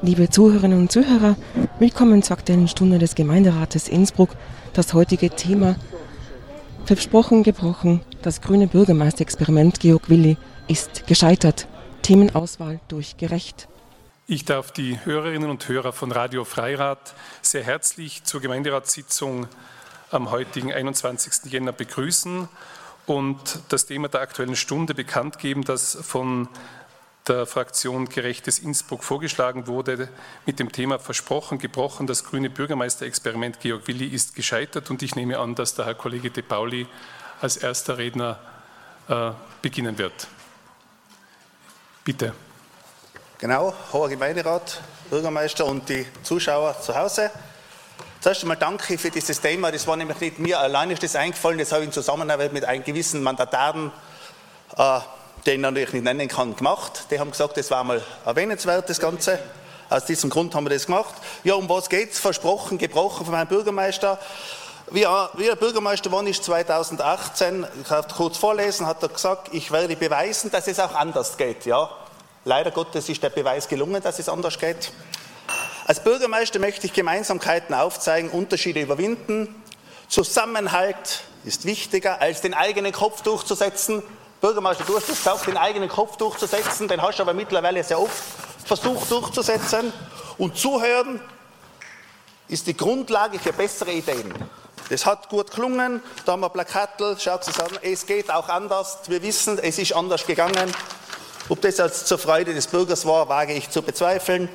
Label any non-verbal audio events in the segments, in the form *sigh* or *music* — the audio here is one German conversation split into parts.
Liebe Zuhörerinnen und Zuhörer, willkommen zur aktuellen Stunde des Gemeinderates Innsbruck. Das heutige Thema Versprochen, gebrochen, das grüne Bürgermeisterexperiment Georg Willi ist gescheitert. Themenauswahl durch gerecht. Ich darf die Hörerinnen und Hörer von Radio Freirad sehr herzlich zur Gemeinderatssitzung am heutigen 21. Jänner begrüßen und das Thema der Aktuellen Stunde bekannt geben, das von der Fraktion Gerechtes Innsbruck vorgeschlagen wurde, mit dem Thema Versprochen, gebrochen, das grüne Bürgermeisterexperiment Georg Willi ist gescheitert und ich nehme an, dass der Herr Kollege De Pauli als erster Redner äh, beginnen wird. Bitte. Genau, hoher Gemeinderat, Bürgermeister und die Zuschauer zu Hause. Zuerst einmal danke für dieses Thema. Das war nämlich nicht mir allein ist das eingefallen, das habe ich in Zusammenarbeit mit einem gewissen Mandataren äh, den ich natürlich nicht nennen kann, gemacht. Die haben gesagt, das war mal erwähnenswert, das Ganze. Aus diesem Grund haben wir das gemacht. Ja, um was geht es? Versprochen, gebrochen von meinem Bürgermeister. Wie, wie er Bürgermeister war, ist 2018, ich habe kurz vorlesen, hat er gesagt, ich werde beweisen, dass es auch anders geht. Ja, leider Gottes ist der Beweis gelungen, dass es anders geht. Als Bürgermeister möchte ich Gemeinsamkeiten aufzeigen, Unterschiede überwinden. Zusammenhalt ist wichtiger, als den eigenen Kopf durchzusetzen. Bürgermeister, du hast es gesagt, den eigenen Kopf durchzusetzen, den hast du aber mittlerweile sehr oft versucht durchzusetzen. Und zuhören ist die Grundlage für bessere Ideen. Das hat gut gelungen, da haben wir Plakattel, schaut es an, es geht auch anders. Wir wissen, es ist anders gegangen. Ob das als zur Freude des Bürgers war, wage ich zu bezweifeln.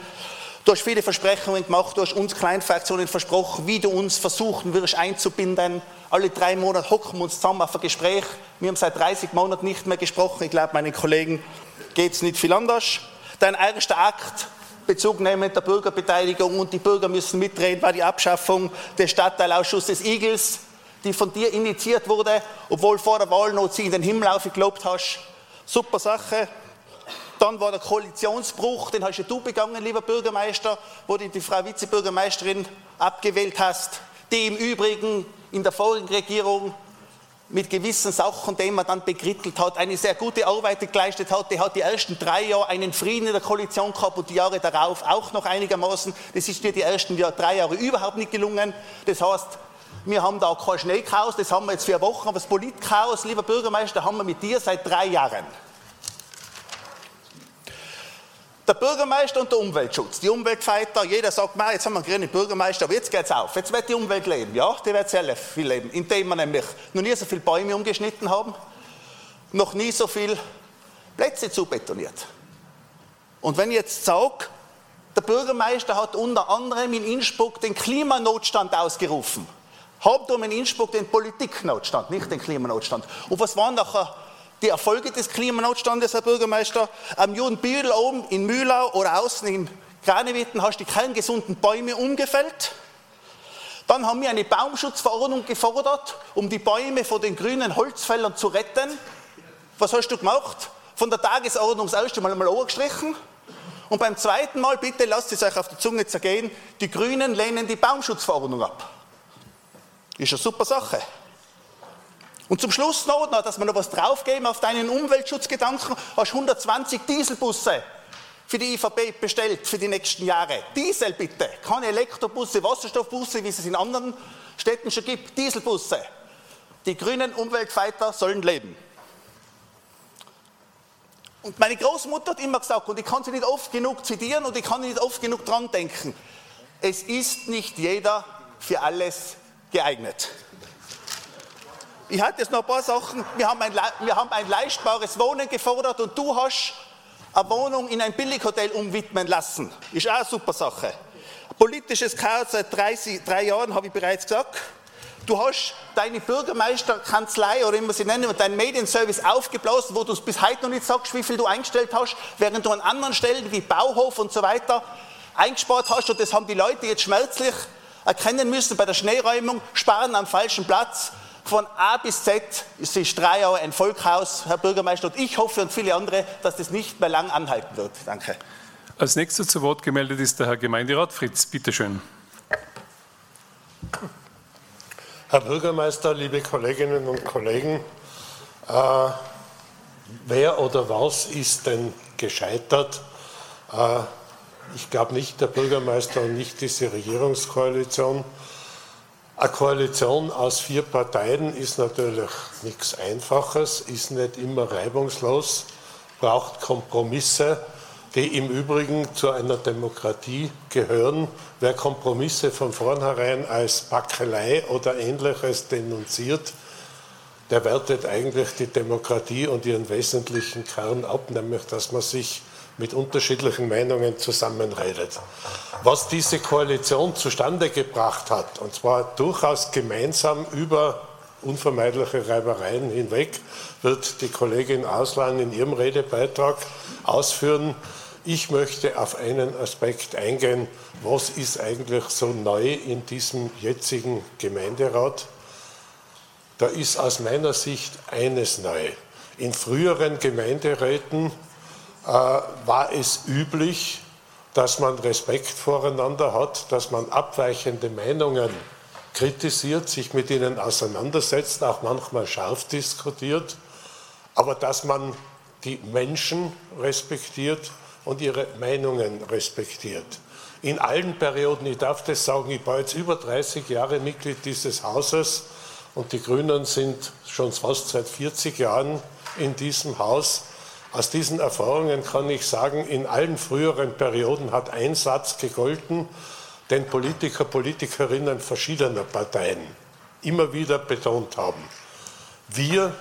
Du hast viele Versprechungen gemacht, du hast uns Kleinfraktionen versprochen, wie du uns versuchen wirst einzubinden. Alle drei Monate hocken wir uns zusammen auf ein Gespräch. Wir haben seit 30 Monaten nicht mehr gesprochen. Ich glaube, meinen Kollegen geht es nicht viel anders. Dein erster Akt, Bezug nehmen der Bürgerbeteiligung und die Bürger müssen mitreden, war die Abschaffung des Stadtteilausschusses Igels, die von dir initiiert wurde, obwohl vor der Wahl noch sie in den Himmel aufgelobt hast. Super Sache. Dann war der Koalitionsbruch, den hast ja du begangen, lieber Bürgermeister, wo du die Frau Vizebürgermeisterin abgewählt hast, die im Übrigen in der vorigen Regierung mit gewissen Sachen, die man dann bekrittelt hat, eine sehr gute Arbeit geleistet hat. Die hat die ersten drei Jahre einen Frieden in der Koalition gehabt und die Jahre darauf auch noch einigermaßen. Das ist dir die ersten drei Jahre überhaupt nicht gelungen. Das heißt, wir haben da kein Schneechaos, das haben wir jetzt vier Wochen, aber das Politchaos, lieber Bürgermeister, haben wir mit dir seit drei Jahren. Der Bürgermeister und der Umweltschutz, die Umweltfighter, jeder sagt, jetzt haben wir einen grünen Bürgermeister, aber jetzt geht es auf, jetzt wird die Umwelt leben. Ja, die wird sehr viel leben, indem wir nämlich noch nie so viele Bäume umgeschnitten haben, noch nie so viele Plätze zubetoniert. Und wenn ich jetzt sage, der Bürgermeister hat unter anderem in Innsbruck den Klimanotstand ausgerufen. Hauptdom in Innsbruck den Politiknotstand, nicht den Klimanotstand. Und was waren nachher die Erfolge des Klimanotstandes, Herr Bürgermeister. Am Judenbüdel oben in Mühlau oder außen in Kranewitten hast du die kerngesunden Bäume umgefällt. Dann haben wir eine Baumschutzverordnung gefordert, um die Bäume vor den grünen Holzfällern zu retten. Was hast du gemacht? Von der Tagesordnung erste Mal einmal angestrichen. Und beim zweiten Mal, bitte lasst es euch auf die Zunge zergehen, die Grünen lehnen die Baumschutzverordnung ab. Ist eine super Sache. Und zum Schluss noch, dass wir noch was draufgeben auf deinen Umweltschutzgedanken, hast 120 Dieselbusse für die IVB bestellt für die nächsten Jahre. Diesel bitte, keine Elektrobusse, Wasserstoffbusse, wie es in anderen Städten schon gibt, Dieselbusse. Die grünen Umweltfighter sollen leben. Und meine Großmutter hat immer gesagt, und ich kann sie nicht oft genug zitieren und ich kann nicht oft genug dran denken, es ist nicht jeder für alles geeignet. Ich hatte jetzt noch ein paar Sachen. Wir haben ein, wir haben ein leistbares Wohnen gefordert und du hast eine Wohnung in ein Billighotel umwidmen lassen. Ist auch eine super Sache. Politisches Chaos seit 30, drei Jahren, habe ich bereits gesagt. Du hast deine Bürgermeisterkanzlei oder wie man sie nennen, deinen Medienservice aufgeblasen, wo du es bis heute noch nicht sagst, wie viel du eingestellt hast, während du an anderen Stellen wie Bauhof und so weiter eingespart hast. Und das haben die Leute jetzt schmerzlich erkennen müssen bei der Schneeräumung, sparen am falschen Platz. Von A bis Z ist die Strayau ein Volkhaus, Herr Bürgermeister, und ich hoffe und viele andere, dass das nicht mehr lang anhalten wird. Danke. Als nächster zu Wort gemeldet ist der Herr Gemeinderat Fritz. Bitte schön. Herr Bürgermeister, liebe Kolleginnen und Kollegen, äh, wer oder was ist denn gescheitert? Äh, ich glaube nicht der Bürgermeister und nicht diese Regierungskoalition. Eine Koalition aus vier Parteien ist natürlich nichts Einfaches, ist nicht immer reibungslos, braucht Kompromisse, die im Übrigen zu einer Demokratie gehören. Wer Kompromisse von vornherein als Backelei oder ähnliches denunziert, der wertet eigentlich die Demokratie und ihren wesentlichen Kern ab, nämlich dass man sich mit unterschiedlichen Meinungen zusammenredet. Was diese Koalition zustande gebracht hat, und zwar durchaus gemeinsam über unvermeidliche Reibereien hinweg, wird die Kollegin Auslan in ihrem Redebeitrag ausführen. Ich möchte auf einen Aspekt eingehen. Was ist eigentlich so neu in diesem jetzigen Gemeinderat? Da ist aus meiner Sicht eines neu. In früheren Gemeinderäten war es üblich, dass man Respekt voreinander hat, dass man abweichende Meinungen kritisiert, sich mit ihnen auseinandersetzt, auch manchmal scharf diskutiert, aber dass man die Menschen respektiert und ihre Meinungen respektiert. In allen Perioden, ich darf das sagen, ich war jetzt über 30 Jahre Mitglied dieses Hauses und die Grünen sind schon fast seit 40 Jahren in diesem Haus. Aus diesen Erfahrungen kann ich sagen, in allen früheren Perioden hat ein Satz gegolten, den Politiker, Politikerinnen verschiedener Parteien immer wieder betont haben. Wir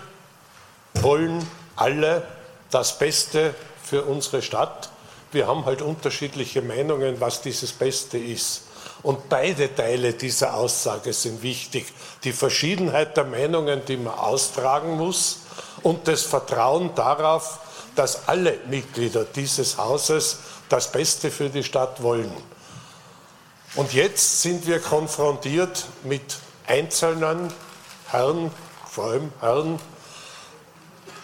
wollen alle das Beste für unsere Stadt. Wir haben halt unterschiedliche Meinungen, was dieses Beste ist. Und beide Teile dieser Aussage sind wichtig. Die Verschiedenheit der Meinungen, die man austragen muss, und das Vertrauen darauf, dass alle Mitglieder dieses Hauses das Beste für die Stadt wollen. Und jetzt sind wir konfrontiert mit einzelnen Herren, vor allem Herren,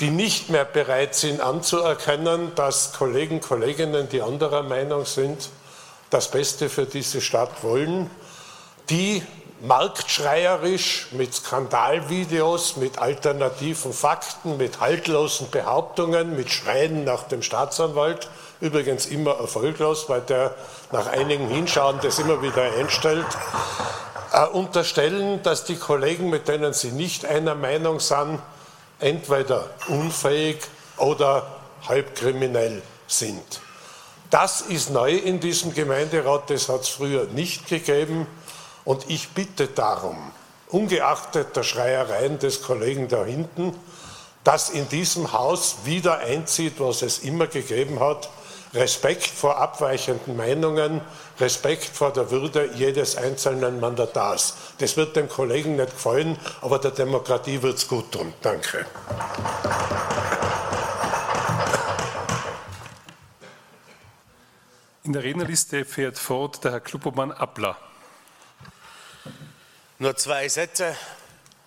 die nicht mehr bereit sind anzuerkennen, dass Kollegen, Kolleginnen, die anderer Meinung sind, das Beste für diese Stadt wollen, die marktschreierisch mit Skandalvideos, mit alternativen Fakten, mit haltlosen Behauptungen, mit Schreien nach dem Staatsanwalt, übrigens immer erfolglos, weil der nach einigen Hinschauen das immer wieder einstellt, äh, unterstellen, dass die Kollegen, mit denen sie nicht einer Meinung sind, entweder unfähig oder halbkriminell sind. Das ist neu in diesem Gemeinderat, das hat es früher nicht gegeben. Und ich bitte darum, ungeachtet der Schreiereien des Kollegen da hinten, dass in diesem Haus wieder einzieht, was es immer gegeben hat, Respekt vor abweichenden Meinungen, Respekt vor der Würde jedes einzelnen Mandatars. Das wird dem Kollegen nicht gefallen, aber der Demokratie wird es gut tun. Danke. In der Rednerliste fährt fort der Herr Kluppermann Abler. Nur zwei Sätze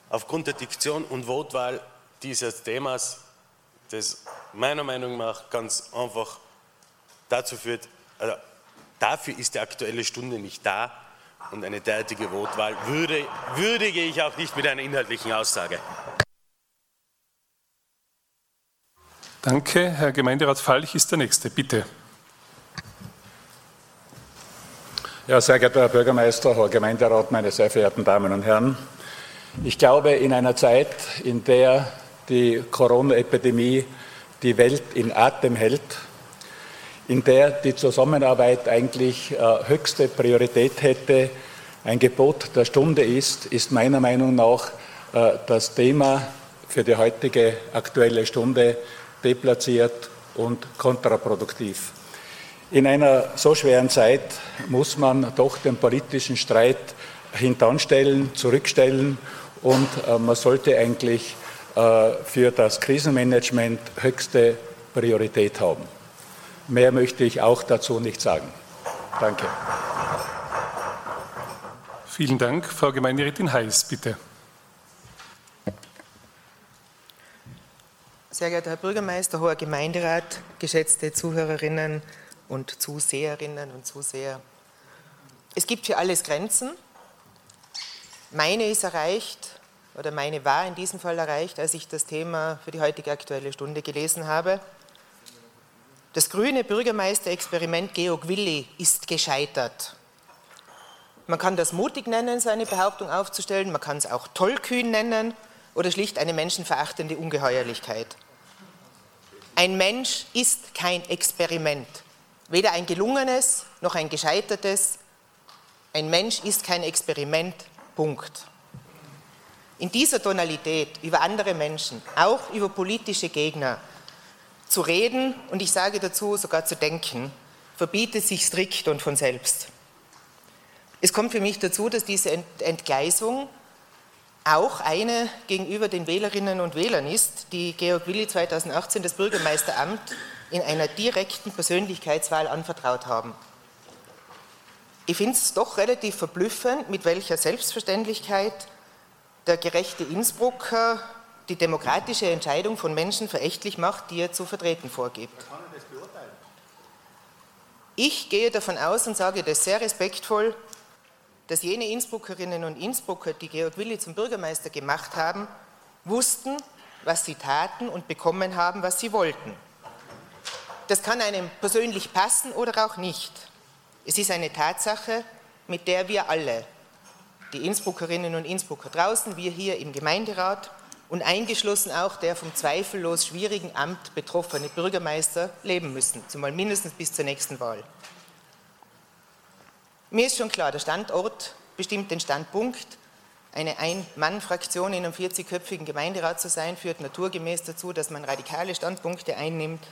aufgrund der Diktion und Wortwahl dieses Themas, das meiner Meinung nach ganz einfach dazu führt, also dafür ist die aktuelle Stunde nicht da und eine derartige Wortwahl würde, würdige ich auch nicht mit einer inhaltlichen Aussage. Danke. Herr Gemeinderat Falch ist der Nächste. Bitte. Ja, sehr geehrter Herr Bürgermeister, Herr Gemeinderat, meine sehr verehrten Damen und Herren. Ich glaube, in einer Zeit, in der die Corona-Epidemie die Welt in Atem hält, in der die Zusammenarbeit eigentlich äh, höchste Priorität hätte, ein Gebot der Stunde ist, ist meiner Meinung nach äh, das Thema für die heutige aktuelle Stunde deplatziert und kontraproduktiv. In einer so schweren Zeit muss man doch den politischen Streit hintanstellen, zurückstellen und äh, man sollte eigentlich äh, für das Krisenmanagement höchste Priorität haben. Mehr möchte ich auch dazu nicht sagen. Danke. Vielen Dank. Frau Gemeinderätin Heiß, bitte. Sehr geehrter Herr Bürgermeister, hoher Gemeinderat, geschätzte Zuhörerinnen und Zuseherinnen und Zuseher. Es gibt für alles Grenzen. Meine ist erreicht, oder meine war in diesem Fall erreicht, als ich das Thema für die heutige Aktuelle Stunde gelesen habe. Das grüne Bürgermeisterexperiment Georg Willi ist gescheitert. Man kann das mutig nennen, seine Behauptung aufzustellen, man kann es auch tollkühn nennen oder schlicht eine menschenverachtende Ungeheuerlichkeit. Ein Mensch ist kein Experiment, weder ein gelungenes noch ein gescheitertes. Ein Mensch ist kein Experiment, Punkt. In dieser Tonalität über andere Menschen, auch über politische Gegner, zu reden und ich sage dazu sogar zu denken, verbietet sich strikt und von selbst. Es kommt für mich dazu, dass diese Entgleisung auch eine gegenüber den Wählerinnen und Wählern ist, die Georg Willi 2018 das Bürgermeisteramt in einer direkten Persönlichkeitswahl anvertraut haben. Ich finde es doch relativ verblüffend, mit welcher Selbstverständlichkeit der gerechte Innsbrucker die demokratische Entscheidung von Menschen verächtlich macht, die er zu vertreten vorgibt. Ich gehe davon aus und sage das sehr respektvoll, dass jene Innsbruckerinnen und Innsbrucker, die Georg Willi zum Bürgermeister gemacht haben, wussten, was sie taten und bekommen haben, was sie wollten. Das kann einem persönlich passen oder auch nicht. Es ist eine Tatsache, mit der wir alle, die Innsbruckerinnen und Innsbrucker draußen, wir hier im Gemeinderat und eingeschlossen auch der vom zweifellos schwierigen Amt betroffene Bürgermeister leben müssen, zumal mindestens bis zur nächsten Wahl. Mir ist schon klar, der Standort bestimmt den Standpunkt. Eine Ein-Mann-Fraktion in einem 40-köpfigen Gemeinderat zu sein, führt naturgemäß dazu, dass man radikale Standpunkte einnimmt,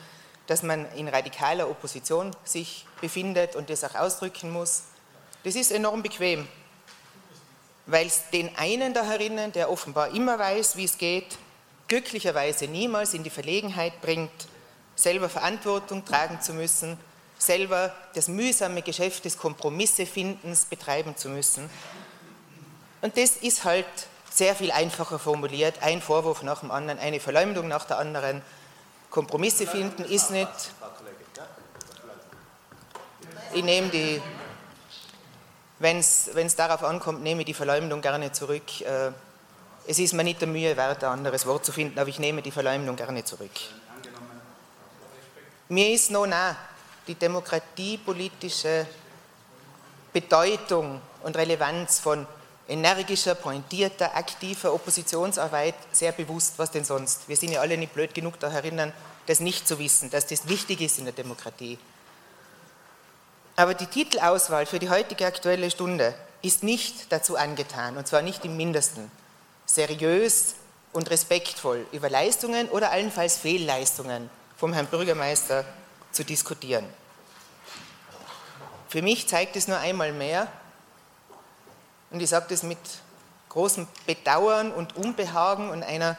dass man in radikaler Opposition sich befindet und das auch ausdrücken muss. Das ist enorm bequem weil es den einen da herinnen, der offenbar immer weiß, wie es geht, glücklicherweise niemals in die Verlegenheit bringt, selber Verantwortung tragen zu müssen, selber das mühsame Geschäft des Kompromissefindens betreiben zu müssen. Und das ist halt sehr viel einfacher formuliert, ein Vorwurf nach dem anderen, eine Verleumdung nach der anderen. Kompromisse finden ist nicht. Ich nehme die wenn es darauf ankommt, nehme ich die Verleumdung gerne zurück. Äh, es ist mir nicht der Mühe wert, ein anderes Wort zu finden, aber ich nehme die Verleumdung gerne zurück. Mir ist noch nah die demokratiepolitische Bedeutung und Relevanz von energischer, pointierter, aktiver Oppositionsarbeit sehr bewusst, was denn sonst. Wir sind ja alle nicht blöd genug da erinnern, das nicht zu wissen, dass das wichtig ist in der Demokratie. Aber die Titelauswahl für die heutige Aktuelle Stunde ist nicht dazu angetan, und zwar nicht im mindesten, seriös und respektvoll über Leistungen oder allenfalls Fehlleistungen vom Herrn Bürgermeister zu diskutieren. Für mich zeigt es nur einmal mehr, und ich sage das mit großem Bedauern und Unbehagen und einer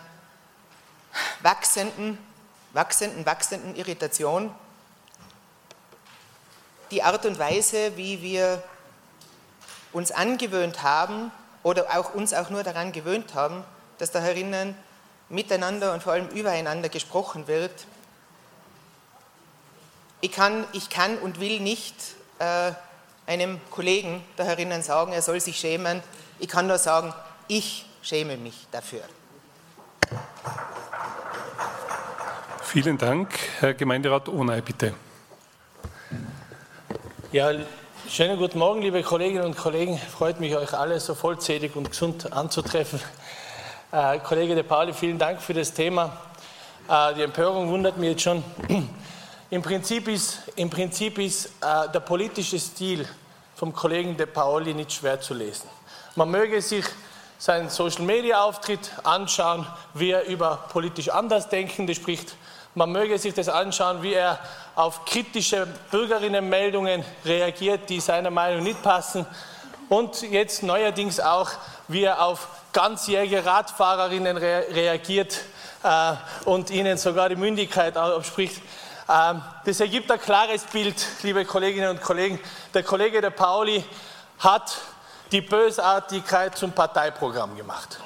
wachsenden, wachsenden, wachsenden Irritation, die Art und Weise, wie wir uns angewöhnt haben oder auch uns auch nur daran gewöhnt haben, dass da herinnen miteinander und vor allem übereinander gesprochen wird. Ich kann, ich kann und will nicht äh, einem Kollegen da herinnen sagen, er soll sich schämen. Ich kann nur sagen, ich schäme mich dafür. Vielen Dank. Herr Gemeinderat Ohnei, bitte. Ja, schönen guten Morgen, liebe Kolleginnen und Kollegen. Freut mich, euch alle so vollzählig und gesund anzutreffen. Äh, Kollege De Pauli, vielen Dank für das Thema. Äh, die Empörung wundert mich jetzt schon. Im Prinzip ist, im Prinzip ist äh, der politische Stil vom Kollegen De Pauli nicht schwer zu lesen. Man möge sich seinen Social-Media-Auftritt anschauen, wie er über politisch Andersdenkende spricht. Man möge sich das anschauen, wie er auf kritische Bürgerinnenmeldungen reagiert, die seiner Meinung nicht passen. Und jetzt neuerdings auch, wie er auf ganzjährige Radfahrerinnen re reagiert äh, und ihnen sogar die Mündigkeit abspricht. Ähm, das ergibt ein klares Bild, liebe Kolleginnen und Kollegen. Der Kollege der Pauli hat die Bösartigkeit zum Parteiprogramm gemacht.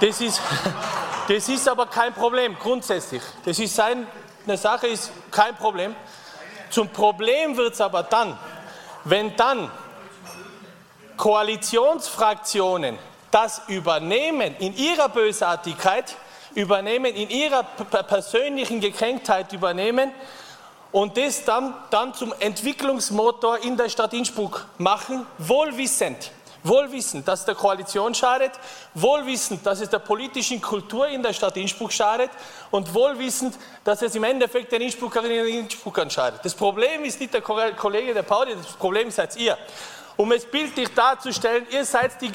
Das ist, *laughs* das ist aber kein Problem, grundsätzlich. Das ist seine Sache, ist kein Problem. Zum Problem wird es aber dann, wenn dann Koalitionsfraktionen das übernehmen in ihrer Bösartigkeit, übernehmen in ihrer persönlichen Gekränktheit übernehmen und das dann, dann zum Entwicklungsmotor in der Stadt Innsbruck machen, wohlwissend, wohlwissend, dass der Koalition schadet, wohlwissend, dass es der politischen Kultur in der Stadt Innsbruck schadet und wohlwissend, dass es im Endeffekt den Innsbruckerinnen und Innsbruckern schadet. Das Problem ist nicht der Kollege der Pauli, das Problem seid ihr. Um es bildlich darzustellen, ihr seid die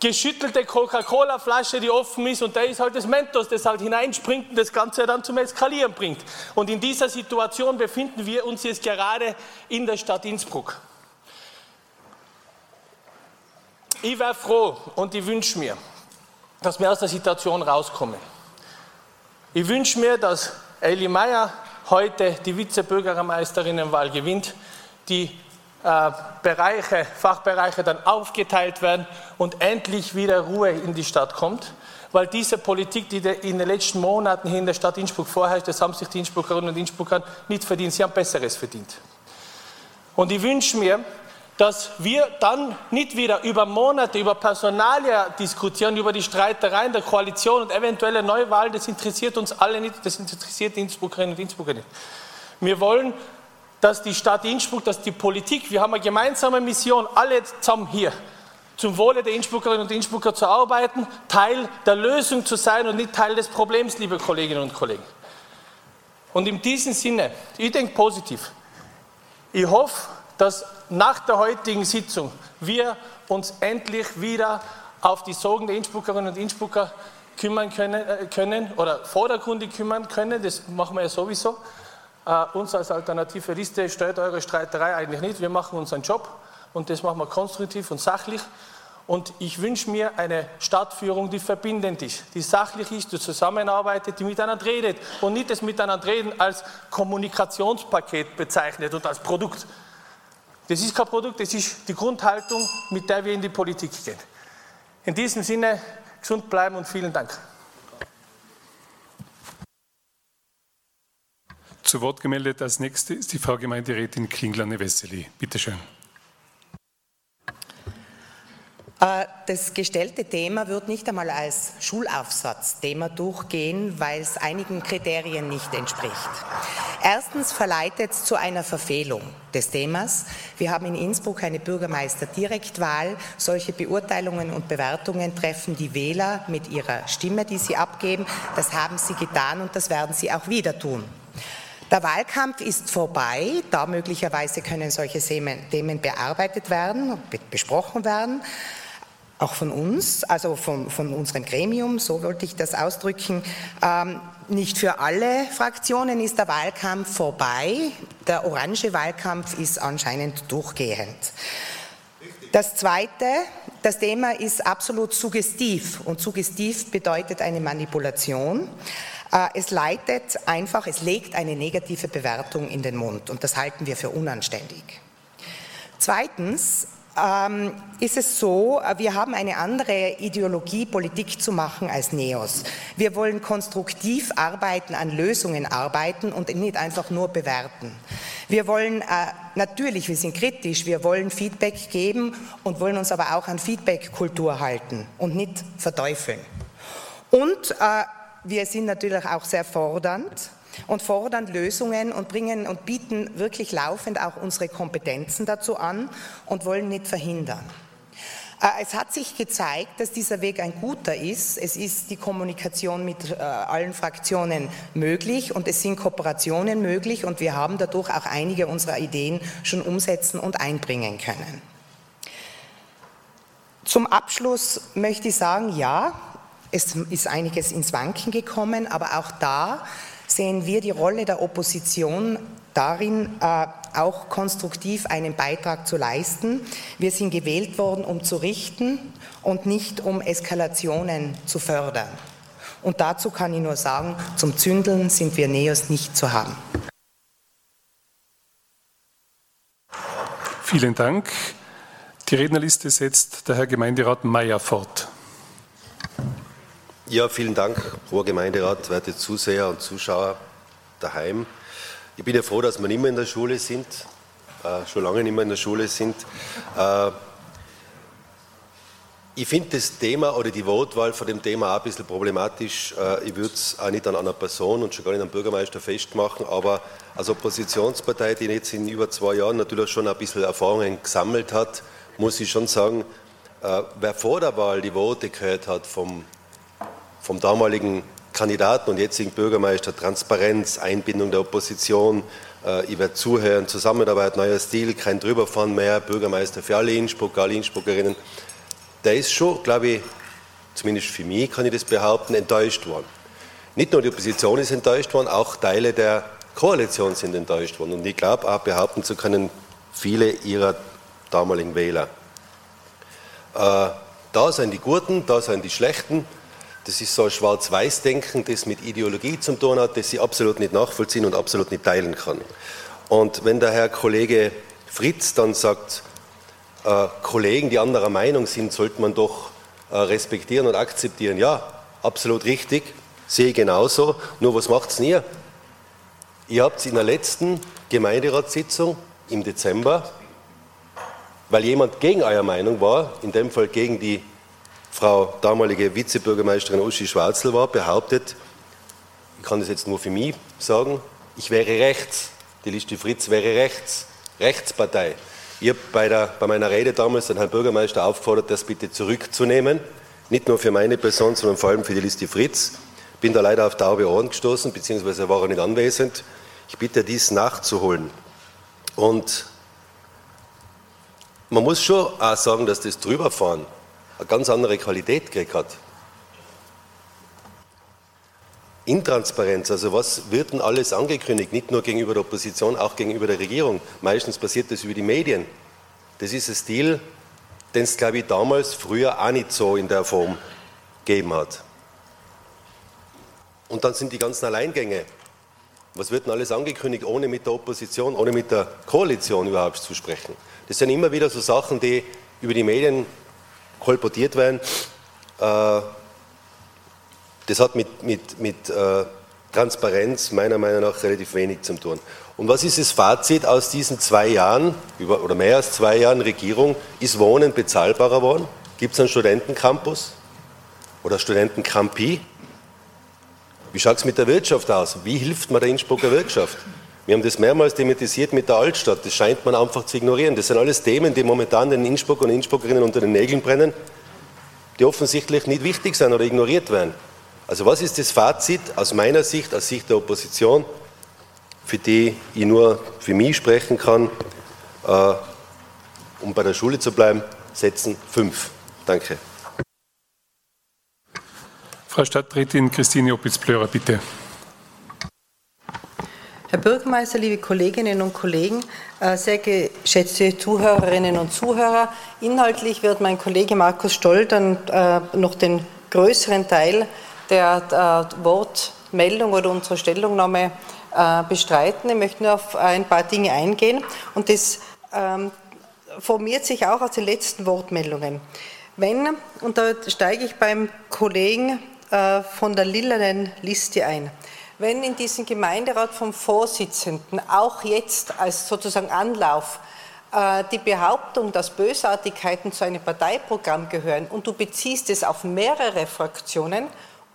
geschüttelte Coca-Cola-Flasche, die offen ist und da ist halt das Mentos, das halt hineinspringt und das Ganze dann zum Eskalieren bringt. Und in dieser Situation befinden wir uns jetzt gerade in der Stadt Innsbruck. Ich wäre froh und ich wünsche mir, dass wir aus der Situation rauskommen. Ich wünsche mir, dass Elli Meyer heute die Vizebürgermeisterinnenwahl gewinnt, die Bereiche, Fachbereiche dann aufgeteilt werden und endlich wieder Ruhe in die Stadt kommt. Weil diese Politik, die in den letzten Monaten hier in der Stadt Innsbruck vorherrscht, das haben sich die Innsbruckerinnen und Innsbrucker nicht verdient. Sie haben Besseres verdient. Und ich wünsche mir, dass wir dann nicht wieder über Monate, über Personalia diskutieren, über die Streitereien der Koalition und eventuelle Neuwahlen. Das interessiert uns alle nicht, das interessiert die Innsbruckerinnen und Innsbrucker nicht. Wir wollen dass die Stadt Innsbruck, dass die Politik, wir haben eine gemeinsame Mission, alle zusammen hier, zum Wohle der Innsbruckerinnen und Innsbrucker zu arbeiten, Teil der Lösung zu sein und nicht Teil des Problems, liebe Kolleginnen und Kollegen. Und in diesem Sinne, ich denke positiv. Ich hoffe, dass nach der heutigen Sitzung wir uns endlich wieder auf die Sorgen der Innsbruckerinnen und Innsbrucker kümmern können, äh, können oder vordergründig kümmern können. Das machen wir ja sowieso. Uh, uns als alternative Liste stellt eure Streiterei eigentlich nicht. Wir machen unseren Job und das machen wir konstruktiv und sachlich. Und ich wünsche mir eine Stadtführung, die verbindend ist, die sachlich ist, die zusammenarbeitet, die miteinander redet und nicht das Miteinander reden als Kommunikationspaket bezeichnet und als Produkt. Das ist kein Produkt, das ist die Grundhaltung, mit der wir in die Politik gehen. In diesem Sinne, gesund bleiben und vielen Dank. Zu Wort gemeldet als nächste ist die Frau Gemeinderätin Klinglerne-Wessely. Bitte schön. Äh, das gestellte Thema wird nicht einmal als Schulaufsatzthema durchgehen, weil es einigen Kriterien nicht entspricht. Erstens verleitet es zu einer Verfehlung des Themas. Wir haben in Innsbruck eine Bürgermeister-Direktwahl. Solche Beurteilungen und Bewertungen treffen die Wähler mit ihrer Stimme, die sie abgeben. Das haben sie getan und das werden sie auch wieder tun. Der Wahlkampf ist vorbei, da möglicherweise können solche Themen bearbeitet werden, besprochen werden, auch von uns, also von, von unserem Gremium, so wollte ich das ausdrücken. Ähm, nicht für alle Fraktionen ist der Wahlkampf vorbei, der orange Wahlkampf ist anscheinend durchgehend. Das Zweite, das Thema ist absolut suggestiv und suggestiv bedeutet eine Manipulation. Äh, es leitet einfach, es legt eine negative Bewertung in den Mund und das halten wir für unanständig. Zweitens ähm, ist es so, äh, wir haben eine andere Ideologie, Politik zu machen als NEOS. Wir wollen konstruktiv arbeiten, an Lösungen arbeiten und nicht einfach nur bewerten. Wir wollen äh, natürlich, wir sind kritisch, wir wollen Feedback geben und wollen uns aber auch an Feedback-Kultur halten und nicht verteufeln. Und wir sind natürlich auch sehr fordernd und fordern Lösungen und bringen und bieten wirklich laufend auch unsere Kompetenzen dazu an und wollen nicht verhindern. Äh, es hat sich gezeigt, dass dieser Weg ein guter ist. Es ist die Kommunikation mit äh, allen Fraktionen möglich und es sind Kooperationen möglich und wir haben dadurch auch einige unserer Ideen schon umsetzen und einbringen können. Zum Abschluss möchte ich sagen, ja, es ist einiges ins Wanken gekommen, aber auch da sehen wir die Rolle der Opposition darin, äh, auch konstruktiv einen Beitrag zu leisten. Wir sind gewählt worden, um zu richten und nicht um Eskalationen zu fördern. Und dazu kann ich nur sagen, zum Zündeln sind wir Neos nicht zu haben. Vielen Dank. Die Rednerliste setzt der Herr Gemeinderat Mayer fort. Ja, vielen Dank, hoher Gemeinderat, werte Zuseher und Zuschauer daheim. Ich bin ja froh, dass wir nicht mehr in der Schule sind, äh, schon lange nicht mehr in der Schule sind. Äh, ich finde das Thema oder die Wortwahl von dem Thema auch ein bisschen problematisch. Äh, ich würde es auch nicht an einer Person und schon gar nicht am Bürgermeister festmachen, aber als Oppositionspartei, die jetzt in über zwei Jahren natürlich schon ein bisschen Erfahrungen gesammelt hat, muss ich schon sagen, äh, wer vor der Wahl die Worte gehört hat vom, vom damaligen Kandidaten und jetzigen Bürgermeister, Transparenz, Einbindung der Opposition, äh, ich werde zuhören, Zusammenarbeit, neuer Stil, kein Drüberfahren mehr, Bürgermeister für alle Innsbrucker, alle Innsbruckerinnen, der ist schon, glaube ich, zumindest für mich kann ich das behaupten, enttäuscht worden. Nicht nur die Opposition ist enttäuscht worden, auch Teile der Koalition sind enttäuscht worden. Und ich glaube auch behaupten zu können, viele ihrer damaligen Wähler. Äh, da sind die Guten, da sind die Schlechten. Das ist so ein Schwarz-Weiß-Denken, das mit Ideologie zu tun hat, das ich absolut nicht nachvollziehen und absolut nicht teilen kann. Und wenn der Herr Kollege Fritz dann sagt, äh, Kollegen, die anderer Meinung sind, sollte man doch äh, respektieren und akzeptieren. Ja, absolut richtig, sehe ich genauso. Nur was macht es nie? Ihr habt in der letzten Gemeinderatssitzung im Dezember, weil jemand gegen eure Meinung war, in dem Fall gegen die Frau damalige Vizebürgermeisterin Uschi Schwarzel war, behauptet, ich kann das jetzt nur für mich sagen, ich wäre rechts, die Liste Fritz wäre rechts, Rechtspartei. Ich habe bei, bei meiner Rede damals den Herrn Bürgermeister aufgefordert, das bitte zurückzunehmen. Nicht nur für meine Person, sondern vor allem für die Liste Fritz. Bin da leider auf taube Ohren gestoßen, beziehungsweise war er nicht anwesend. Ich bitte, dies nachzuholen. Und man muss schon auch sagen, dass das Drüberfahren eine ganz andere Qualität gekriegt hat. Intransparenz, also was wird denn alles angekündigt, nicht nur gegenüber der Opposition, auch gegenüber der Regierung. Meistens passiert das über die Medien. Das ist ein Stil, den es, glaube ich, damals, früher auch nicht so in der Form gegeben hat. Und dann sind die ganzen Alleingänge. Was wird denn alles angekündigt, ohne mit der Opposition, ohne mit der Koalition überhaupt zu sprechen? Das sind immer wieder so Sachen, die über die Medien kolportiert werden. Äh, das hat mit, mit, mit äh, Transparenz meiner Meinung nach relativ wenig zu tun. Und was ist das Fazit aus diesen zwei Jahren, über, oder mehr als zwei Jahren Regierung? Ist Wohnen bezahlbarer geworden? Gibt es einen Studentencampus oder Studentencampi? Wie schaut es mit der Wirtschaft aus? Wie hilft man der Innsbrucker Wirtschaft? Wir haben das mehrmals thematisiert mit der Altstadt. Das scheint man einfach zu ignorieren. Das sind alles Themen, die momentan den Innsbrucker und Innsbruckerinnen unter den Nägeln brennen, die offensichtlich nicht wichtig sind oder ignoriert werden. Also was ist das Fazit aus meiner Sicht, aus Sicht der Opposition, für die ich nur für mich sprechen kann, äh, um bei der Schule zu bleiben, setzen fünf. Danke. Frau Stadträtin Christine Opitz-Plörer, bitte. Herr Bürgermeister, liebe Kolleginnen und Kollegen, äh, sehr geschätzte Zuhörerinnen und Zuhörer, inhaltlich wird mein Kollege Markus Stoll dann äh, noch den größeren Teil der äh, Wortmeldung oder unserer Stellungnahme bestreiten. Ich möchte nur auf ein paar Dinge eingehen und das ähm, formiert sich auch aus den letzten Wortmeldungen. Wenn, und da steige ich beim Kollegen von der lilanen Liste ein, wenn in diesem Gemeinderat vom Vorsitzenden auch jetzt als sozusagen Anlauf äh, die Behauptung, dass Bösartigkeiten zu einem Parteiprogramm gehören und du beziehst es auf mehrere Fraktionen,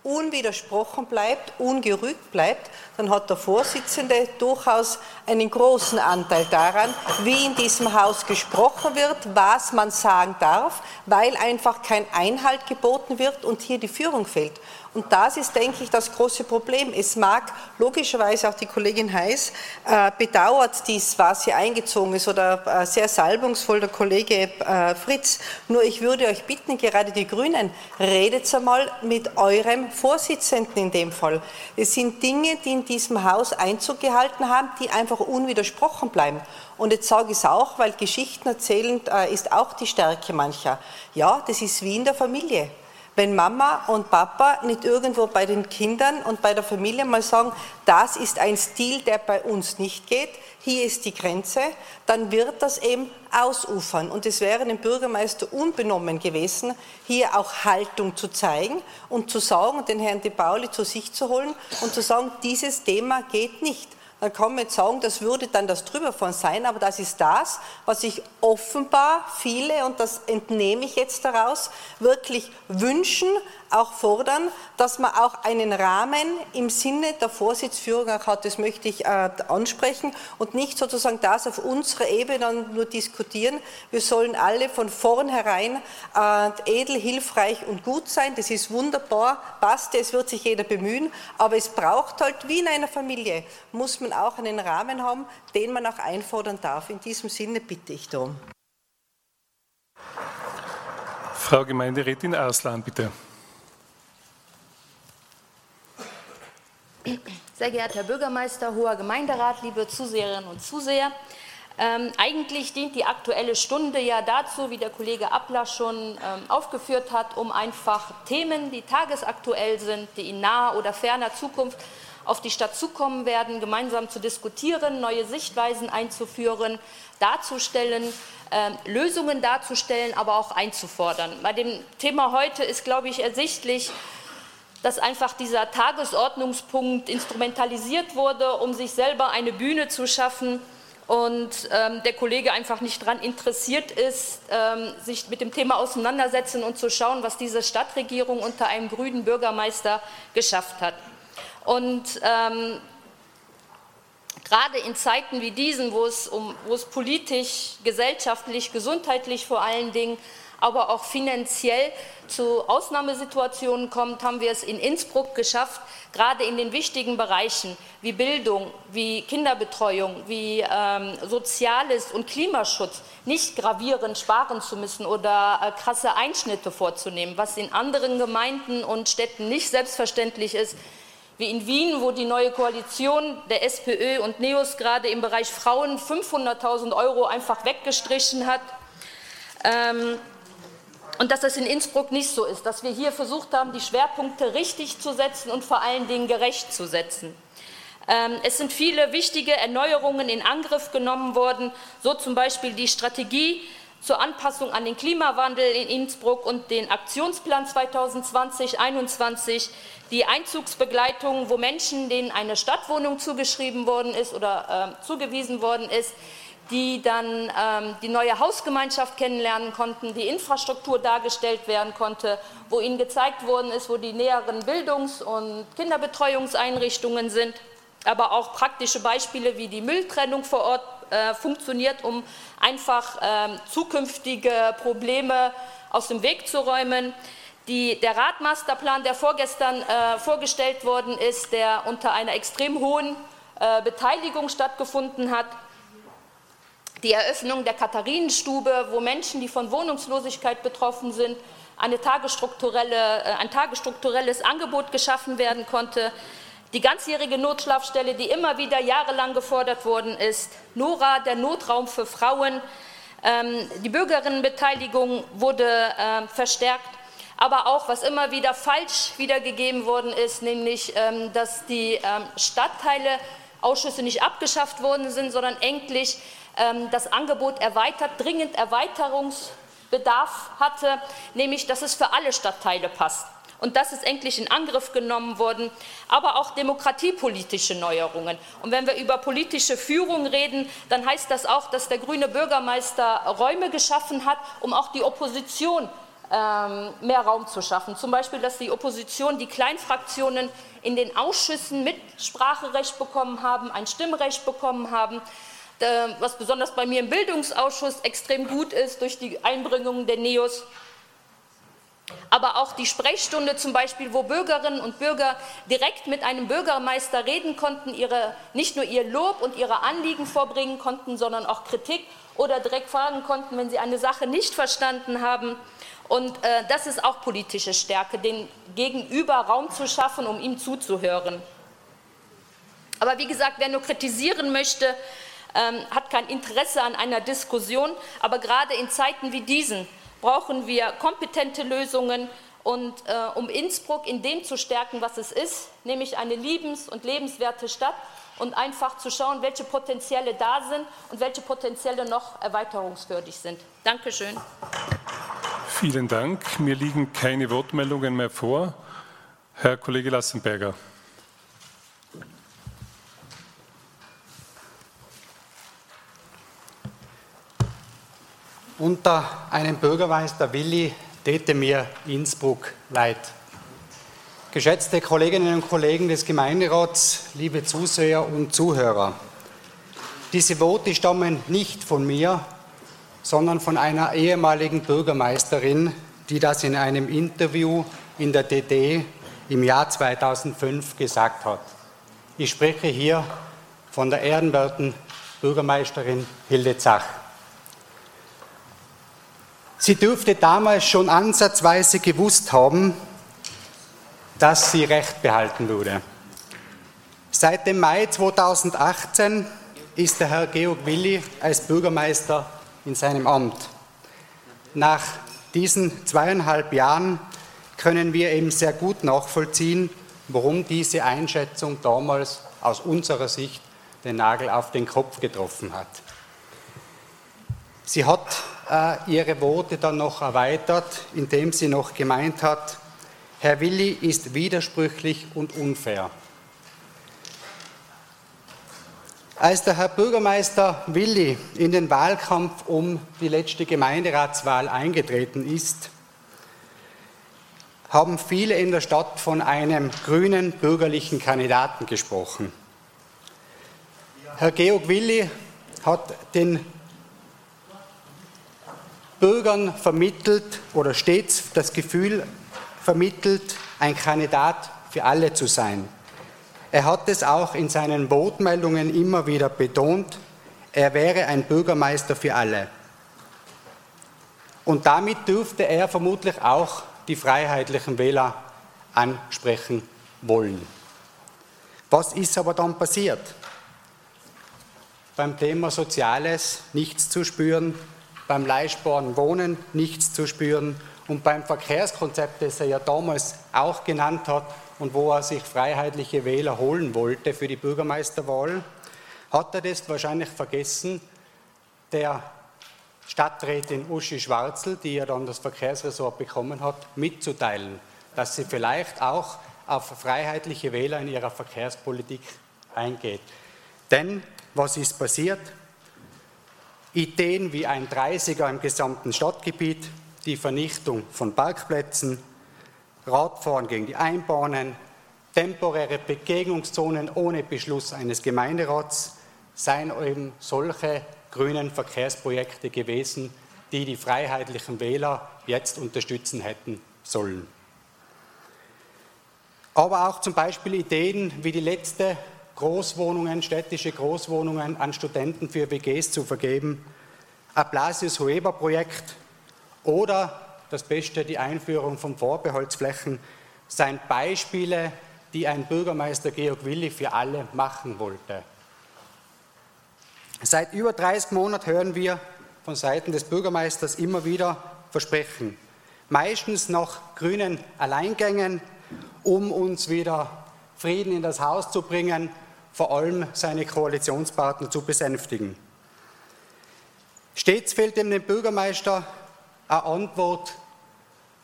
unwidersprochen bleibt, ungerügt bleibt, dann hat der Vorsitzende durchaus einen großen Anteil daran, wie in diesem Haus gesprochen wird, was man sagen darf, weil einfach kein Einhalt geboten wird und hier die Führung fehlt. Und das ist, denke ich, das große Problem. Es mag logischerweise auch die Kollegin Heiß äh, bedauert dies, was hier eingezogen ist, oder äh, sehr salbungsvoll der Kollege äh, Fritz. Nur ich würde euch bitten, gerade die Grünen, redet einmal mit eurem Vorsitzenden in dem Fall. Es sind Dinge, die in diesem Haus Einzug gehalten haben, die einfach unwidersprochen bleiben. Und jetzt sage ich es auch, weil Geschichten erzählen äh, ist auch die Stärke mancher. Ja, das ist wie in der Familie. Wenn Mama und Papa nicht irgendwo bei den Kindern und bei der Familie mal sagen, das ist ein Stil, der bei uns nicht geht, hier ist die Grenze, dann wird das eben ausufern. Und es wäre dem Bürgermeister unbenommen gewesen, hier auch Haltung zu zeigen und zu sagen, den Herrn De Pauli zu sich zu holen und zu sagen, dieses Thema geht nicht dann kann man jetzt sagen, das würde dann das drüber von sein, aber das ist das, was sich offenbar viele, und das entnehme ich jetzt daraus, wirklich wünschen, auch fordern, dass man auch einen Rahmen im Sinne der Vorsitzführung hat. Das möchte ich äh, ansprechen und nicht sozusagen das auf unserer Ebene nur diskutieren. Wir sollen alle von vornherein äh, edel, hilfreich und gut sein. Das ist wunderbar, passt, es wird sich jeder bemühen, aber es braucht halt, wie in einer Familie, muss man auch einen Rahmen haben, den man auch einfordern darf. In diesem Sinne bitte ich darum. Frau Gemeinderätin Arslan, bitte. Sehr geehrter Herr Bürgermeister, hoher Gemeinderat, liebe Zuseherinnen und Zuseher, ähm, eigentlich dient die Aktuelle Stunde ja dazu, wie der Kollege Abler schon ähm, aufgeführt hat, um einfach Themen, die tagesaktuell sind, die in naher oder ferner Zukunft auf die Stadt zukommen werden, gemeinsam zu diskutieren, neue Sichtweisen einzuführen, darzustellen, äh, Lösungen darzustellen, aber auch einzufordern. Bei dem Thema heute ist, glaube ich, ersichtlich, dass einfach dieser Tagesordnungspunkt instrumentalisiert wurde, um sich selber eine Bühne zu schaffen und ähm, der Kollege einfach nicht daran interessiert ist, ähm, sich mit dem Thema auseinandersetzen und zu schauen, was diese Stadtregierung unter einem grünen Bürgermeister geschafft hat. Und ähm, gerade in Zeiten wie diesen, wo es, um, wo es politisch, gesellschaftlich, gesundheitlich vor allen Dingen aber auch finanziell zu Ausnahmesituationen kommt, haben wir es in Innsbruck geschafft, gerade in den wichtigen Bereichen wie Bildung, wie Kinderbetreuung, wie ähm, Soziales und Klimaschutz nicht gravierend sparen zu müssen oder äh, krasse Einschnitte vorzunehmen, was in anderen Gemeinden und Städten nicht selbstverständlich ist, wie in Wien, wo die neue Koalition der SPÖ und NEOS gerade im Bereich Frauen 500.000 Euro einfach weggestrichen hat. Ähm, und dass das in Innsbruck nicht so ist, dass wir hier versucht haben, die Schwerpunkte richtig zu setzen und vor allen Dingen gerecht zu setzen. Ähm, es sind viele wichtige Erneuerungen in Angriff genommen worden, so zum Beispiel die Strategie zur Anpassung an den Klimawandel in Innsbruck und den Aktionsplan 2020-21, die Einzugsbegleitung, wo Menschen, denen eine Stadtwohnung zugeschrieben worden ist oder äh, zugewiesen worden ist, die dann ähm, die neue Hausgemeinschaft kennenlernen konnten, die Infrastruktur dargestellt werden konnte, wo ihnen gezeigt worden ist, wo die näheren Bildungs- und Kinderbetreuungseinrichtungen sind, aber auch praktische Beispiele, wie die Mülltrennung vor Ort äh, funktioniert, um einfach äh, zukünftige Probleme aus dem Weg zu räumen. Die, der Radmasterplan, der vorgestern äh, vorgestellt worden ist, der unter einer extrem hohen äh, Beteiligung stattgefunden hat, die Eröffnung der Katharinenstube, wo Menschen, die von Wohnungslosigkeit betroffen sind, eine tagesstrukturelle, äh, ein tagesstrukturelles Angebot geschaffen werden konnte, die ganzjährige Notschlafstelle, die immer wieder jahrelang gefordert worden ist, NORA, der Notraum für Frauen, ähm, die Bürgerinnenbeteiligung wurde äh, verstärkt, aber auch, was immer wieder falsch wiedergegeben worden ist, nämlich, ähm, dass die ähm, Stadtteile Ausschüsse nicht abgeschafft worden sind, sondern endlich ähm, das Angebot erweitert, dringend Erweiterungsbedarf hatte, nämlich dass es für alle Stadtteile passt. Und das ist endlich in Angriff genommen worden, aber auch demokratiepolitische Neuerungen. Und wenn wir über politische Führung reden, dann heißt das auch, dass der grüne Bürgermeister Räume geschaffen hat, um auch die Opposition ähm, mehr Raum zu schaffen. Zum Beispiel, dass die Opposition, die Kleinfraktionen in den Ausschüssen Mitspracherecht bekommen haben, ein Stimmrecht bekommen haben, was besonders bei mir im Bildungsausschuss extrem gut ist durch die Einbringung der NEOS. Aber auch die Sprechstunde zum Beispiel, wo Bürgerinnen und Bürger direkt mit einem Bürgermeister reden konnten, ihre, nicht nur ihr Lob und ihre Anliegen vorbringen konnten, sondern auch Kritik oder direkt fragen konnten, wenn sie eine Sache nicht verstanden haben. Und äh, das ist auch politische Stärke, den Gegenüber Raum zu schaffen, um ihm zuzuhören. Aber wie gesagt, wer nur kritisieren möchte, ähm, hat kein Interesse an einer Diskussion. Aber gerade in Zeiten wie diesen brauchen wir kompetente Lösungen und äh, um Innsbruck in dem zu stärken, was es ist, nämlich eine liebens- und lebenswerte Stadt und einfach zu schauen, welche Potenziale da sind und welche Potenziale noch erweiterungswürdig sind. Dankeschön. Vielen Dank. Mir liegen keine Wortmeldungen mehr vor. Herr Kollege Lassenberger. Unter einem Bürgermeister Willi täte mir Innsbruck leid. Geschätzte Kolleginnen und Kollegen des Gemeinderats, liebe Zuseher und Zuhörer, diese Worte stammen nicht von mir, sondern von einer ehemaligen Bürgermeisterin, die das in einem Interview in der DD im Jahr 2005 gesagt hat. Ich spreche hier von der ehrenwerten Bürgermeisterin Hilde Zach. Sie dürfte damals schon ansatzweise gewusst haben, dass sie Recht behalten würde. Seit dem Mai 2018 ist der Herr Georg Willi als Bürgermeister in seinem Amt. Nach diesen zweieinhalb Jahren können wir eben sehr gut nachvollziehen, warum diese Einschätzung damals aus unserer Sicht den Nagel auf den Kopf getroffen hat. Sie hat ihre Worte dann noch erweitert, indem sie noch gemeint hat, Herr Willi ist widersprüchlich und unfair. Als der Herr Bürgermeister Willi in den Wahlkampf um die letzte Gemeinderatswahl eingetreten ist, haben viele in der Stadt von einem grünen bürgerlichen Kandidaten gesprochen. Herr Georg Willi hat den Bürgern vermittelt oder stets das Gefühl vermittelt, ein Kandidat für alle zu sein. Er hat es auch in seinen Wortmeldungen immer wieder betont, er wäre ein Bürgermeister für alle. Und damit dürfte er vermutlich auch die freiheitlichen Wähler ansprechen wollen. Was ist aber dann passiert? Beim Thema Soziales nichts zu spüren, beim leistbaren Wohnen nichts zu spüren und beim Verkehrskonzept, das er ja damals auch genannt hat und wo er sich freiheitliche Wähler holen wollte für die Bürgermeisterwahl, hat er das wahrscheinlich vergessen, der Stadträtin Uschi Schwarzel, die ja dann das Verkehrsressort bekommen hat, mitzuteilen, dass sie vielleicht auch auf freiheitliche Wähler in ihrer Verkehrspolitik eingeht. Denn was ist passiert? Ideen wie ein 30er im gesamten Stadtgebiet, die Vernichtung von Parkplätzen, Radfahren gegen die Einbahnen, temporäre Begegnungszonen ohne Beschluss eines Gemeinderats seien eben solche grünen Verkehrsprojekte gewesen, die die freiheitlichen Wähler jetzt unterstützen hätten sollen. Aber auch zum Beispiel Ideen wie die letzte Großwohnungen, städtische Großwohnungen an Studenten für WGs zu vergeben, Aplasius Hueber Projekt oder das Beste, die Einführung von Vorbeholtsflächen, seien Beispiele, die ein Bürgermeister Georg Willi für alle machen wollte. Seit über 30 Monaten hören wir von Seiten des Bürgermeisters immer wieder Versprechen, meistens nach grünen Alleingängen, um uns wieder Frieden in das Haus zu bringen, vor allem seine Koalitionspartner zu besänftigen. Stets fehlt dem dem Bürgermeister eine Antwort,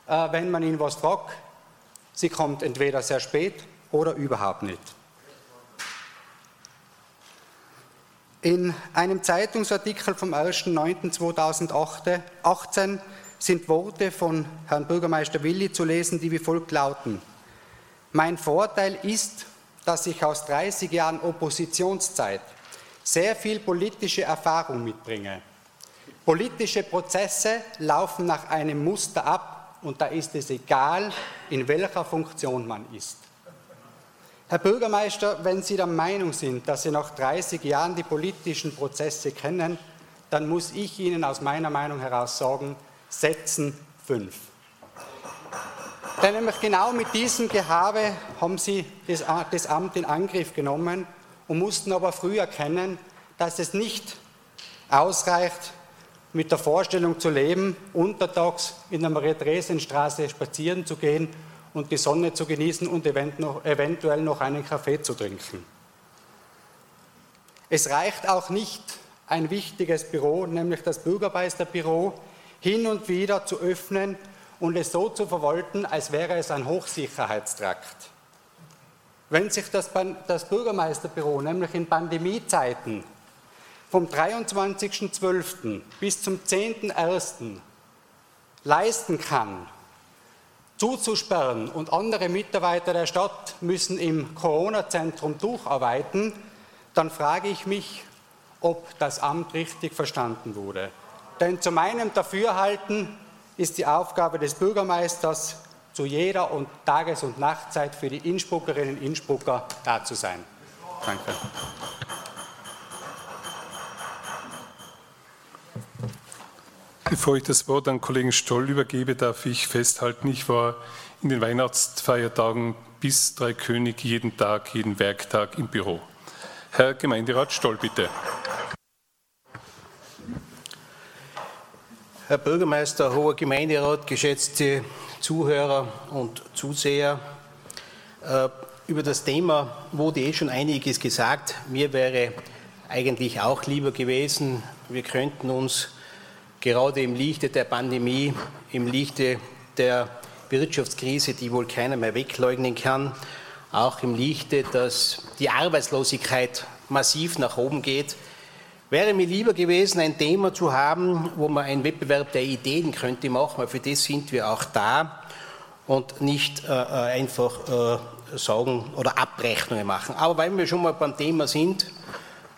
äh, wenn man ihn was fragt. Sie kommt entweder sehr spät oder überhaupt nicht. In einem Zeitungsartikel vom 1.9.2018 sind Worte von Herrn Bürgermeister Willi zu lesen, die wie folgt lauten. Mein Vorteil ist, dass ich aus 30 Jahren Oppositionszeit sehr viel politische Erfahrung mitbringe. Politische Prozesse laufen nach einem Muster ab und da ist es egal, in welcher Funktion man ist. Herr Bürgermeister, wenn Sie der Meinung sind, dass Sie nach 30 Jahren die politischen Prozesse kennen, dann muss ich Ihnen aus meiner Meinung heraus sagen, setzen fünf. Denn nämlich genau mit diesem Gehabe haben Sie das, das Amt in Angriff genommen und mussten aber früh erkennen, dass es nicht ausreicht, mit der Vorstellung zu leben, untertags in der Maria-Dresden-Straße spazieren zu gehen und die Sonne zu genießen und eventuell noch einen Kaffee zu trinken. Es reicht auch nicht, ein wichtiges Büro, nämlich das Bürgermeisterbüro, hin und wieder zu öffnen und es so zu verwalten, als wäre es ein Hochsicherheitstrakt. Wenn sich das, das Bürgermeisterbüro nämlich in Pandemiezeiten vom 23.12. bis zum 10.01. leisten kann, zuzusperren und andere Mitarbeiter der Stadt müssen im Corona-Zentrum durcharbeiten, dann frage ich mich, ob das Amt richtig verstanden wurde. Denn zu meinem Dafürhalten ist die Aufgabe des Bürgermeisters, zu jeder und Tages- und Nachtzeit für die Innsbruckerinnen und Innsbrucker da zu sein. Danke. Bevor ich das Wort an Kollegen Stoll übergebe, darf ich festhalten, ich war in den Weihnachtsfeiertagen bis Dreikönig jeden Tag, jeden Werktag im Büro. Herr Gemeinderat Stoll, bitte. Herr Bürgermeister, hoher Gemeinderat, geschätzte Zuhörer und Zuseher, äh, über das Thema wurde eh schon einiges gesagt. Mir wäre eigentlich auch lieber gewesen, wir könnten uns gerade im Lichte der Pandemie, im Lichte der Wirtschaftskrise, die wohl keiner mehr wegleugnen kann, auch im Lichte, dass die Arbeitslosigkeit massiv nach oben geht, wäre mir lieber gewesen, ein Thema zu haben, wo man einen Wettbewerb der Ideen könnte machen, weil für das sind wir auch da und nicht äh, äh einfach äh, sagen oder Abrechnungen machen. Aber weil wir schon mal beim Thema sind,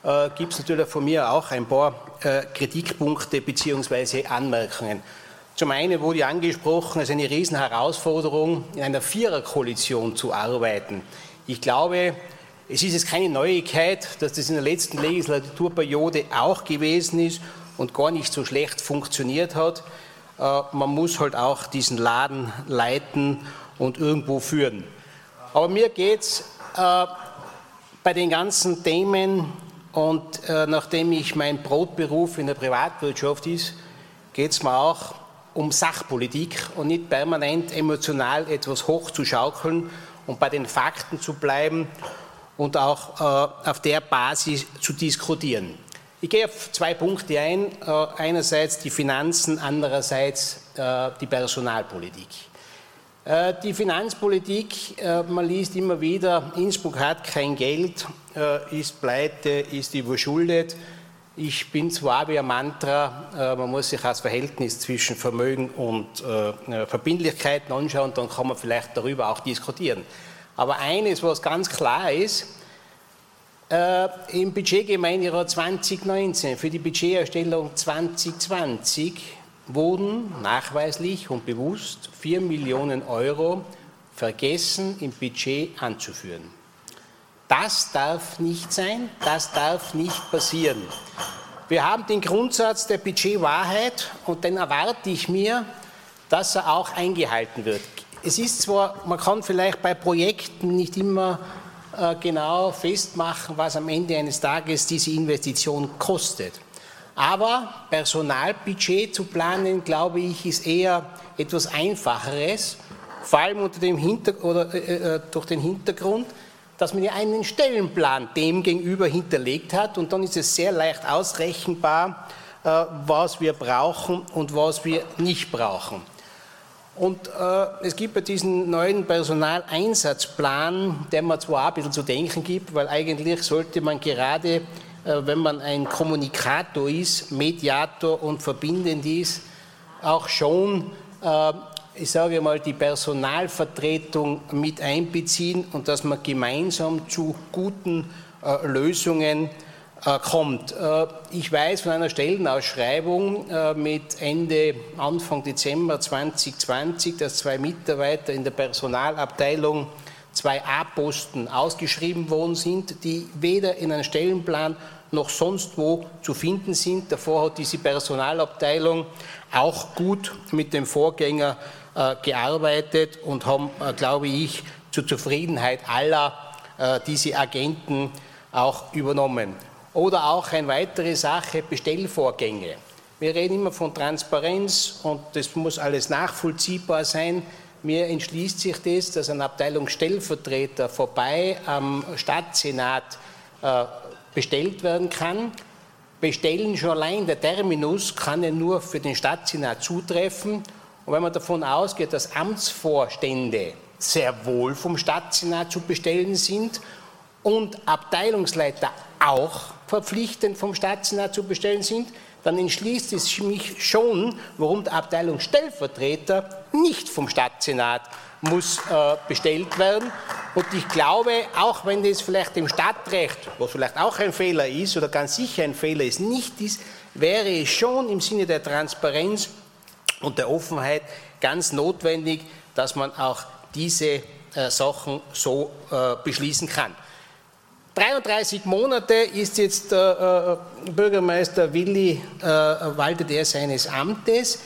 äh, gibt es natürlich von mir auch ein paar äh, Kritikpunkte bzw. Anmerkungen. Zum einen wurde angesprochen, es ist eine Riesenherausforderung, in einer Viererkoalition zu arbeiten. Ich glaube, es ist jetzt keine Neuigkeit, dass das in der letzten Legislaturperiode auch gewesen ist und gar nicht so schlecht funktioniert hat. Äh, man muss halt auch diesen Laden leiten und irgendwo führen. Aber mir geht es äh, bei den ganzen Themen und äh, nachdem ich mein Brotberuf in der Privatwirtschaft ist, geht es mir auch um Sachpolitik und nicht permanent emotional etwas hochzuschaukeln und bei den Fakten zu bleiben und auch äh, auf der Basis zu diskutieren. Ich gehe auf zwei Punkte ein. Äh, einerseits die Finanzen, andererseits äh, die Personalpolitik. Die Finanzpolitik, man liest immer wieder, Innsbruck hat kein Geld, ist pleite, ist überschuldet. Ich bin zwar wie ein Mantra, man muss sich das Verhältnis zwischen Vermögen und Verbindlichkeiten anschauen, dann kann man vielleicht darüber auch diskutieren. Aber eines, was ganz klar ist, im Budgetgemeinderat 2019 für die Budgeterstellung 2020 wurden nachweislich und bewusst 4 Millionen Euro vergessen im Budget anzuführen. Das darf nicht sein, das darf nicht passieren. Wir haben den Grundsatz der Budgetwahrheit und den erwarte ich mir, dass er auch eingehalten wird. Es ist zwar, man kann vielleicht bei Projekten nicht immer äh, genau festmachen, was am Ende eines Tages diese Investition kostet. Aber Personalbudget zu planen, glaube ich, ist eher etwas Einfacheres, vor allem unter dem Hinter oder, äh, äh, durch den Hintergrund, dass man ja einen Stellenplan dem gegenüber hinterlegt hat und dann ist es sehr leicht ausrechenbar, äh, was wir brauchen und was wir nicht brauchen. Und äh, es gibt ja diesen neuen Personaleinsatzplan, der mir zwar ein bisschen zu denken gibt, weil eigentlich sollte man gerade äh, wenn man ein Kommunikator ist, Mediator und verbindend ist, auch schon, äh, ich sage mal, die Personalvertretung mit einbeziehen und dass man gemeinsam zu guten äh, Lösungen kommt. Ich weiß von einer Stellenausschreibung mit Ende, Anfang Dezember 2020, dass zwei Mitarbeiter in der Personalabteilung zwei A-Posten ausgeschrieben worden sind, die weder in einem Stellenplan noch sonst wo zu finden sind. Davor hat diese Personalabteilung auch gut mit dem Vorgänger äh, gearbeitet und haben, äh, glaube ich, zur Zufriedenheit aller äh, diese Agenten auch übernommen. Oder auch eine weitere Sache, Bestellvorgänge. Wir reden immer von Transparenz und das muss alles nachvollziehbar sein. Mir entschließt sich das, dass ein Abteilungsstellvertreter vorbei am Stadtsenat äh, bestellt werden kann. Bestellen schon allein der Terminus kann ja nur für den Stadtsenat zutreffen. Und wenn man davon ausgeht, dass Amtsvorstände sehr wohl vom Stadtsenat zu bestellen sind und Abteilungsleiter auch, verpflichtend vom Staatssenat zu bestellen sind, dann entschließt es mich schon, warum der Abteilungsstellvertreter nicht vom Stadtsenat muss äh, bestellt werden. Und ich glaube, auch wenn das vielleicht im Stadtrecht, was vielleicht auch ein Fehler ist oder ganz sicher ein Fehler ist, nicht ist, wäre es schon im Sinne der Transparenz und der Offenheit ganz notwendig, dass man auch diese äh, Sachen so äh, beschließen kann. 33 Monate ist jetzt äh, äh, Bürgermeister Willi, äh, waltet er seines Amtes.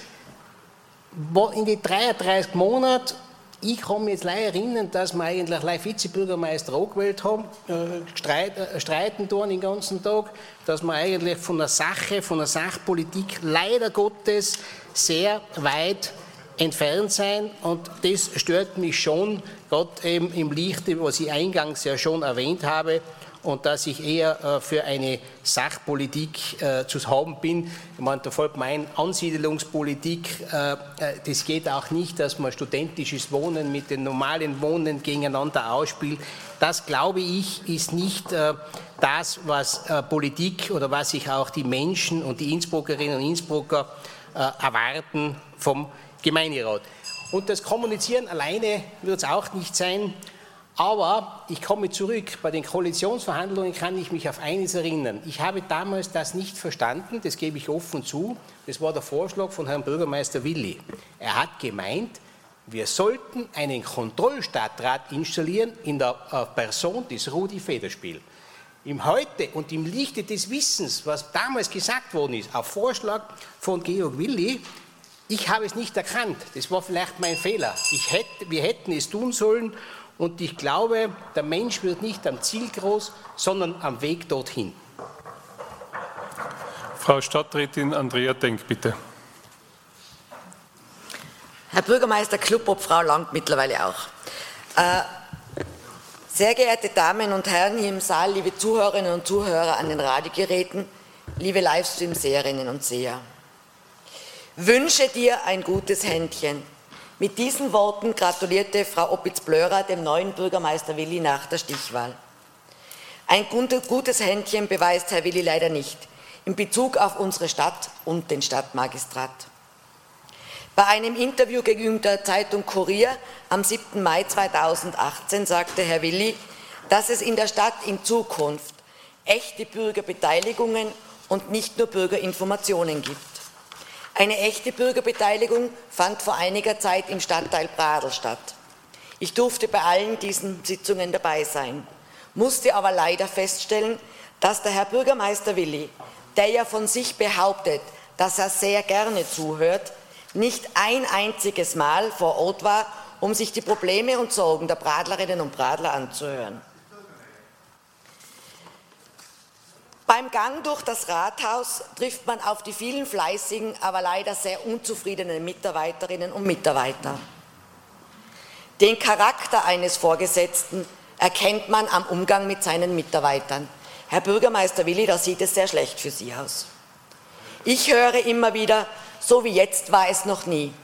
In die 33 Monate, ich kann mich jetzt leider erinnern, dass wir eigentlich leider Vizebürgermeister angewählt haben, äh, streit, äh, streiten tun den ganzen Tag, dass wir eigentlich von der Sache, von der Sachpolitik leider Gottes sehr weit entfernt sein und das stört mich schon, gerade eben im Lichte, was ich eingangs ja schon erwähnt habe, und dass ich eher äh, für eine Sachpolitik äh, zu haben bin. Ich meine, da folgt mein Ansiedelungspolitik. Äh, das geht auch nicht, dass man studentisches Wohnen mit dem normalen Wohnen gegeneinander ausspielt. Das, glaube ich, ist nicht das, was Politik oder was sich auch die Menschen und die Innsbruckerinnen und Innsbrucker erwarten vom Gemeinderat. Und das Kommunizieren alleine wird es auch nicht sein. Aber ich komme zurück. Bei den Koalitionsverhandlungen kann ich mich auf eines erinnern. Ich habe damals das nicht verstanden, das gebe ich offen zu. Das war der Vorschlag von Herrn Bürgermeister Willi. Er hat gemeint, wir sollten einen Kontrollstadtrat installieren in der äh, Person des Rudi Federspiel. Im Heute und im Lichte des Wissens, was damals gesagt worden ist, auf Vorschlag von Georg Willi, ich habe es nicht erkannt. Das war vielleicht mein Fehler. Hätte, wir hätten es tun sollen und ich glaube, der Mensch wird nicht am Ziel groß, sondern am Weg dorthin. Frau Stadträtin Andrea Denk, bitte. Herr Bürgermeister Klubbob, Frau Lang mittlerweile auch. Äh, sehr geehrte Damen und Herren hier im Saal, liebe Zuhörerinnen und Zuhörer an den Radiogeräten, liebe Livestream-Seherinnen und Seher. Wünsche dir ein gutes Händchen mit diesen Worten gratulierte Frau Opitz-Blörer dem neuen Bürgermeister Willi nach der Stichwahl. Ein gutes Händchen beweist Herr Willi leider nicht in Bezug auf unsere Stadt und den Stadtmagistrat. Bei einem Interview gegenüber der Zeitung Kurier am 7. Mai 2018 sagte Herr Willi, dass es in der Stadt in Zukunft echte Bürgerbeteiligungen und nicht nur Bürgerinformationen gibt. Eine echte Bürgerbeteiligung fand vor einiger Zeit im Stadtteil Pradl statt. Ich durfte bei allen diesen Sitzungen dabei sein, musste aber leider feststellen, dass der Herr Bürgermeister Willi, der ja von sich behauptet, dass er sehr gerne zuhört, nicht ein einziges Mal vor Ort war, um sich die Probleme und Sorgen der Bradlerinnen und Bradler anzuhören. Beim Gang durch das Rathaus trifft man auf die vielen fleißigen, aber leider sehr unzufriedenen Mitarbeiterinnen und Mitarbeiter. Den Charakter eines Vorgesetzten erkennt man am Umgang mit seinen Mitarbeitern. Herr Bürgermeister Willi, da sieht es sehr schlecht für Sie aus. Ich höre immer wieder, so wie jetzt war es noch nie.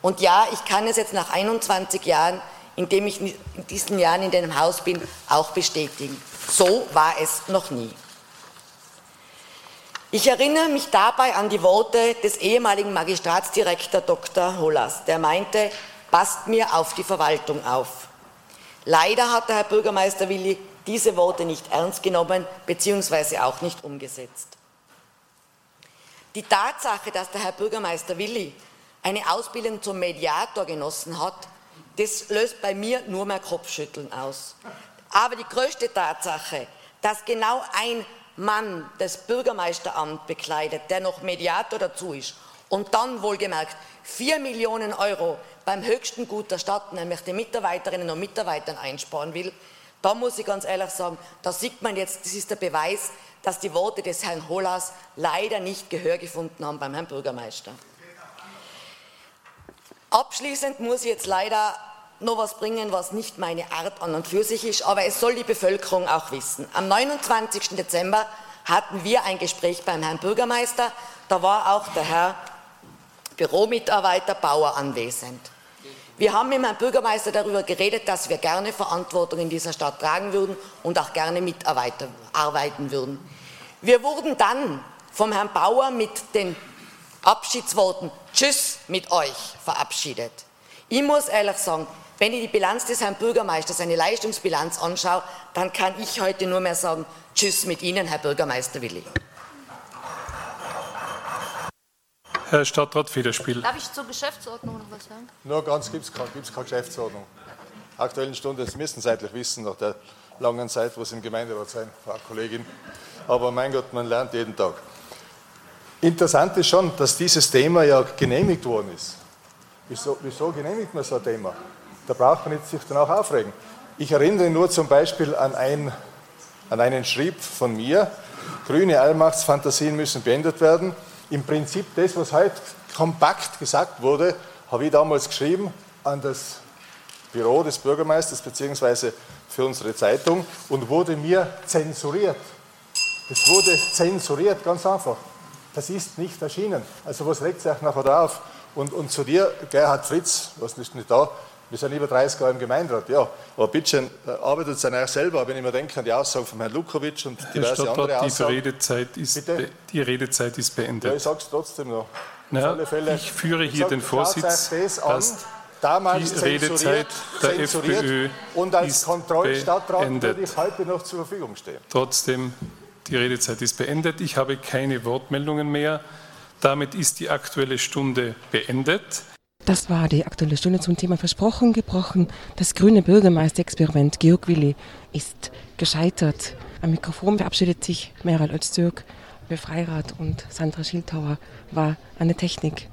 Und ja, ich kann es jetzt nach 21 Jahren, in dem ich in diesen Jahren in dem Haus bin, auch bestätigen. So war es noch nie. Ich erinnere mich dabei an die Worte des ehemaligen Magistratsdirektors Dr. Hollas, der meinte, passt mir auf die Verwaltung auf. Leider hat der Herr Bürgermeister Willi diese Worte nicht ernst genommen bzw. auch nicht umgesetzt. Die Tatsache, dass der Herr Bürgermeister Willi eine Ausbildung zum Mediator genossen hat, das löst bei mir nur mehr Kopfschütteln aus. Aber die größte Tatsache, dass genau ein Mann das Bürgermeisteramt bekleidet, der noch Mediator dazu ist und dann wohlgemerkt 4 Millionen Euro beim höchsten Gut der Stadt, nämlich den Mitarbeiterinnen und Mitarbeitern einsparen will, da muss ich ganz ehrlich sagen, da sieht man jetzt, das ist der Beweis, dass die Worte des Herrn Hollas leider nicht Gehör gefunden haben beim Herrn Bürgermeister. Abschließend muss ich jetzt leider noch was bringen, was nicht meine Art an und für sich ist, aber es soll die Bevölkerung auch wissen. Am 29. Dezember hatten wir ein Gespräch beim Herrn Bürgermeister, da war auch der Herr Büromitarbeiter Bauer anwesend. Wir haben mit Herrn Bürgermeister darüber geredet, dass wir gerne Verantwortung in dieser Stadt tragen würden und auch gerne mitarbeiten würden. Wir wurden dann vom Herrn Bauer mit den Abschiedsworten Tschüss mit euch verabschiedet. Ich muss ehrlich sagen, wenn ich die Bilanz des Herrn Bürgermeisters, seine Leistungsbilanz anschaue, dann kann ich heute nur mehr sagen Tschüss mit Ihnen, Herr Bürgermeister Willi. Herr Stadtrat Federspiel. Darf ich zur Geschäftsordnung noch was sagen? Nur ganz gibt es keine, keine Geschäftsordnung. Aktuellen Stunde, das müssen Sie seitlich wissen, nach der langen Zeit, wo Sie im Gemeinderat sein, Frau Kollegin. Aber mein Gott, man lernt jeden Tag. Interessant ist schon, dass dieses Thema ja genehmigt worden ist. Wieso, wieso genehmigt man so ein Thema? Da braucht man sich dann auch aufregen. Ich erinnere nur zum Beispiel an, ein, an einen Schrieb von mir, grüne Allmachtsfantasien müssen beendet werden im Prinzip das, was heute kompakt gesagt wurde, habe ich damals geschrieben an das Büro des Bürgermeisters bzw. für unsere Zeitung und wurde mir zensuriert. Es wurde zensuriert, ganz einfach. Das ist nicht erschienen. Also was regt sich nachher auf? Und, und zu dir, Gerhard Fritz, was ist nicht da, wir sind über 30 Jahre im Gemeinderat, ja. Aber bitte äh, arbeitet es dann auch selber, wenn ich mir denke an die Aussagen von Herrn Lukowitsch und diverse Herr andere Aussagen. Die Redezeit, ist die Redezeit ist beendet. Ja, ich sage es trotzdem noch. Na, Fälle, ich führe hier sag, den Vorsitz, dass damals die Redezeit der FPÖ und als Kontrollstadtrat würde ich heute noch zur Verfügung stehen. Trotzdem, die Redezeit ist beendet. Ich habe keine Wortmeldungen mehr. Damit ist die Aktuelle Stunde beendet. Das war die Aktuelle Stunde zum Thema Versprochen, gebrochen. Das grüne Bürgermeisterexperiment Georg Willi ist gescheitert. Am Mikrofon verabschiedet sich Meral Öztürk. Befreirat und Sandra Schildhauer war an der Technik.